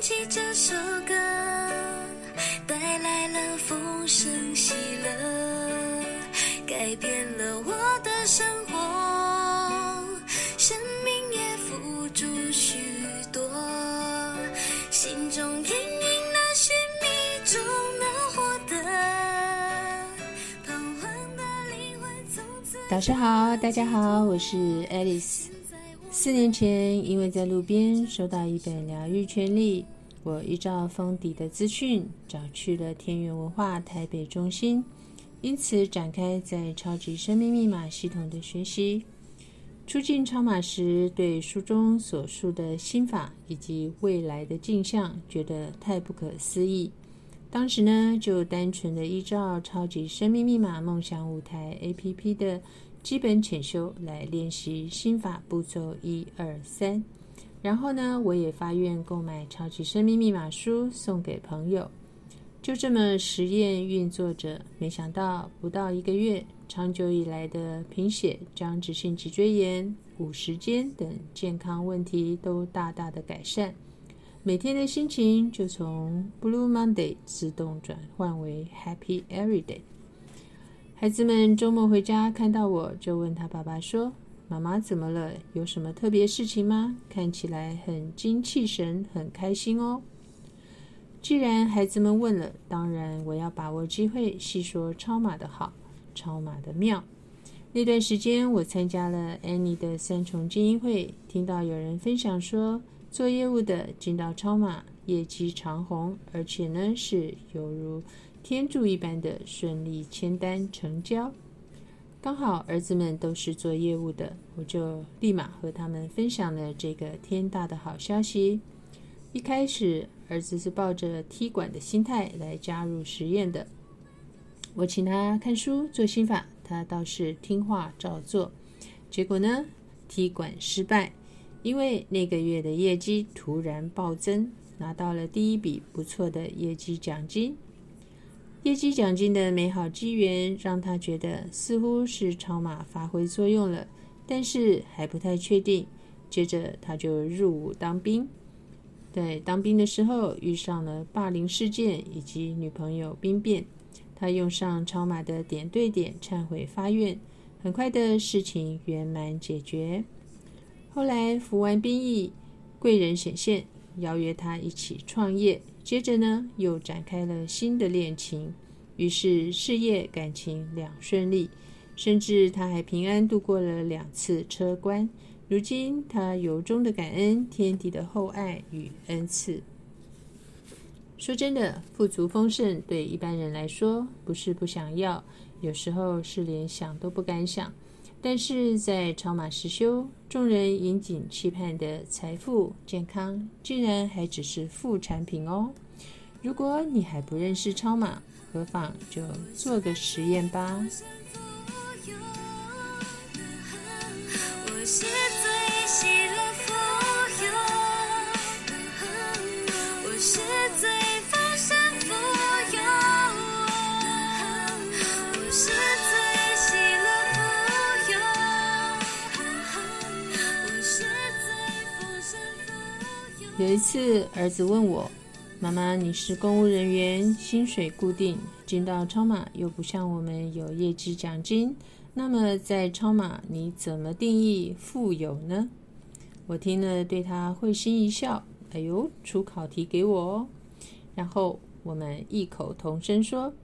起这首歌，带来了丰盛喜乐，改变了我的生活，生命也付诸许多，心中隐隐的寻觅中能获得，彷徨的灵魂从此。导师好，大家好，我是 Alice。四年前，因为在路边收到一本《疗愈权利》，我依照封底的资讯，找去了天元文化台北中心，因此展开在超级生命密码系统的学习。出境超码时，对书中所述的心法以及未来的镜像，觉得太不可思议。当时呢，就单纯的依照超级生命密码梦想舞台 APP 的。基本浅修来练习心法步骤一二三，然后呢，我也发愿购买超级生命密码书送给朋友，就这么实验运作着。没想到不到一个月，长久以来的贫血、僵直性脊椎炎、五时间等健康问题都大大的改善，每天的心情就从 Blue Monday 自动转换为 Happy Every Day。孩子们周末回家看到我就问他爸爸说：“妈妈怎么了？有什么特别事情吗？看起来很精气神，很开心哦。”既然孩子们问了，当然我要把握机会细说超马的好，超马的妙。那段时间我参加了 Annie 的三重精英会，听到有人分享说，做业务的进到超马，业绩长虹，而且呢是犹如。天助一般的顺利签单成交，刚好儿子们都是做业务的，我就立马和他们分享了这个天大的好消息。一开始，儿子是抱着踢馆的心态来加入实验的，我请他看书做心法，他倒是听话照做。结果呢，踢馆失败，因为那个月的业绩突然暴增，拿到了第一笔不错的业绩奖金。业绩奖金的美好机缘让他觉得似乎是超马发挥作用了，但是还不太确定。接着他就入伍当兵，在当兵的时候遇上了霸凌事件以及女朋友兵变，他用上超马的点对点忏悔发愿，很快的事情圆满解决。后来服完兵役，贵人显现，邀约他一起创业。接着呢，又展开了新的恋情，于是事业感情两顺利，甚至他还平安度过了两次车关。如今他由衷的感恩天地的厚爱与恩赐。说真的，富足丰盛对一般人来说不是不想要，有时候是连想都不敢想。但是在超马实修，众人引颈期盼的财富、健康，竟然还只是副产品哦。如果你还不认识超马，何妨就做个实验吧。有一次，儿子问我：“妈妈，你是公务人员，薪水固定，进到超马又不像我们有业绩奖金，那么在超马你怎么定义富有呢？”我听了，对他会心一笑：“哎呦，出考题给我哦。”然后我们异口同声说：“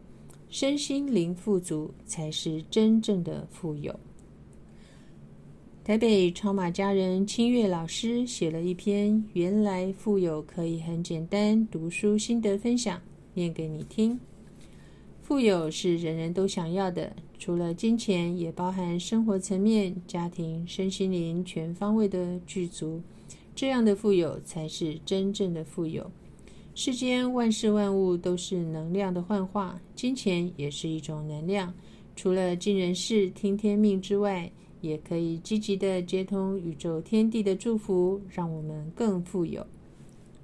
身心灵富足才是真正的富有。”台北超马家人清月老师写了一篇《原来富有可以很简单》读书心得分享，念给你听。富有是人人都想要的，除了金钱，也包含生活层面、家庭、身心灵全方位的具足。这样的富有才是真正的富有。世间万事万物都是能量的幻化，金钱也是一种能量。除了尽人事、听天命之外，也可以积极的接通宇宙天地的祝福，让我们更富有。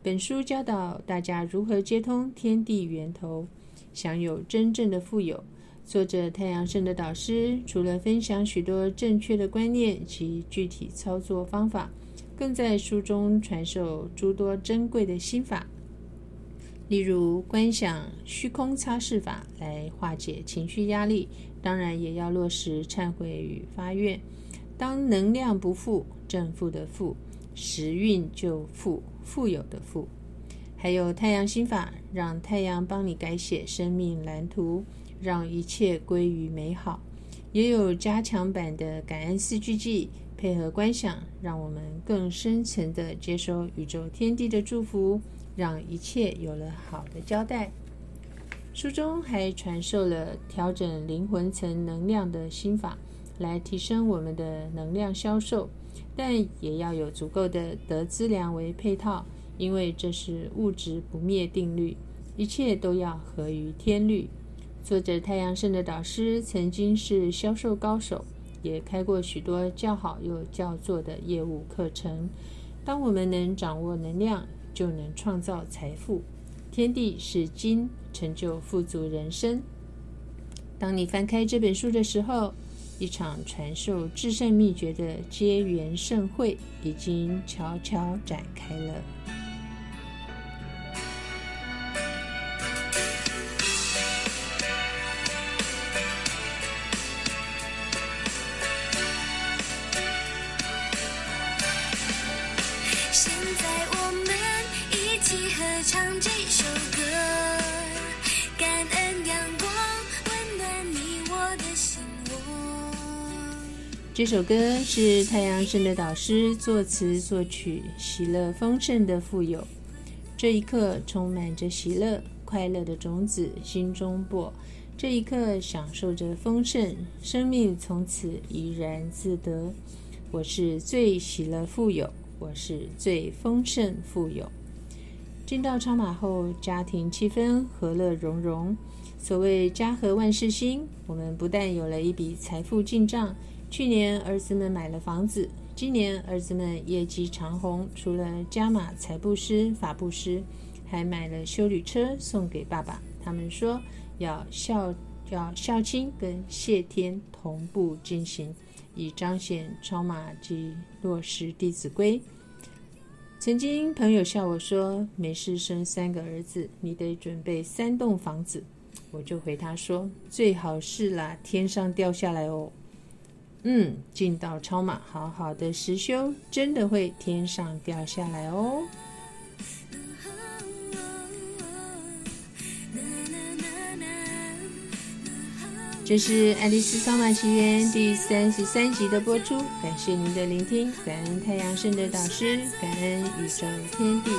本书教导大家如何接通天地源头，享有真正的富有。作者太阳圣的导师除了分享许多正确的观念及具体操作方法，更在书中传授诸多珍贵的心法，例如观想虚空擦拭法来化解情绪压力，当然也要落实忏悔与发愿。当能量不富，正负的负，时运就富，富有的富。还有太阳心法，让太阳帮你改写生命蓝图，让一切归于美好。也有加强版的感恩四句偈，配合观想，让我们更深层的接收宇宙天地的祝福。让一切有了好的交代。书中还传授了调整灵魂层能量的心法，来提升我们的能量销售，但也要有足够的德资粮为配套，因为这是物质不灭定律，一切都要合于天律。作者太阳圣的导师曾经是销售高手，也开过许多较好又叫做的业务课程。当我们能掌握能量，就能创造财富，天地是金，成就富足人生。当你翻开这本书的时候，一场传授制胜秘诀的结缘盛会已经悄悄展开了。现在我们一起合唱这首歌这首歌是太阳神的导师作词作曲，喜乐丰盛的富有。这一刻充满着喜乐、快乐的种子，心中播。这一刻享受着丰盛，生命从此怡然自得。我是最喜乐富有，我是最丰盛富有。进到超马后，家庭气氛和乐融融。所谓家和万事兴，我们不但有了一笔财富进账。去年儿子们买了房子，今年儿子们业绩长虹，除了加码财布施、法布施，还买了修旅车送给爸爸。他们说要孝要孝亲跟谢天同步进行，以彰显超马及落实《弟子规》。曾经朋友笑我说：“没事生三个儿子，你得准备三栋房子。”我就回他说：“最好是啦，天上掉下来哦。”嗯，进到超马，好好的实修，真的会天上掉下来哦。这是《爱丽丝超马奇缘》第三十三集的播出，感谢您的聆听，感恩太阳圣的导师，感恩宇宙天地。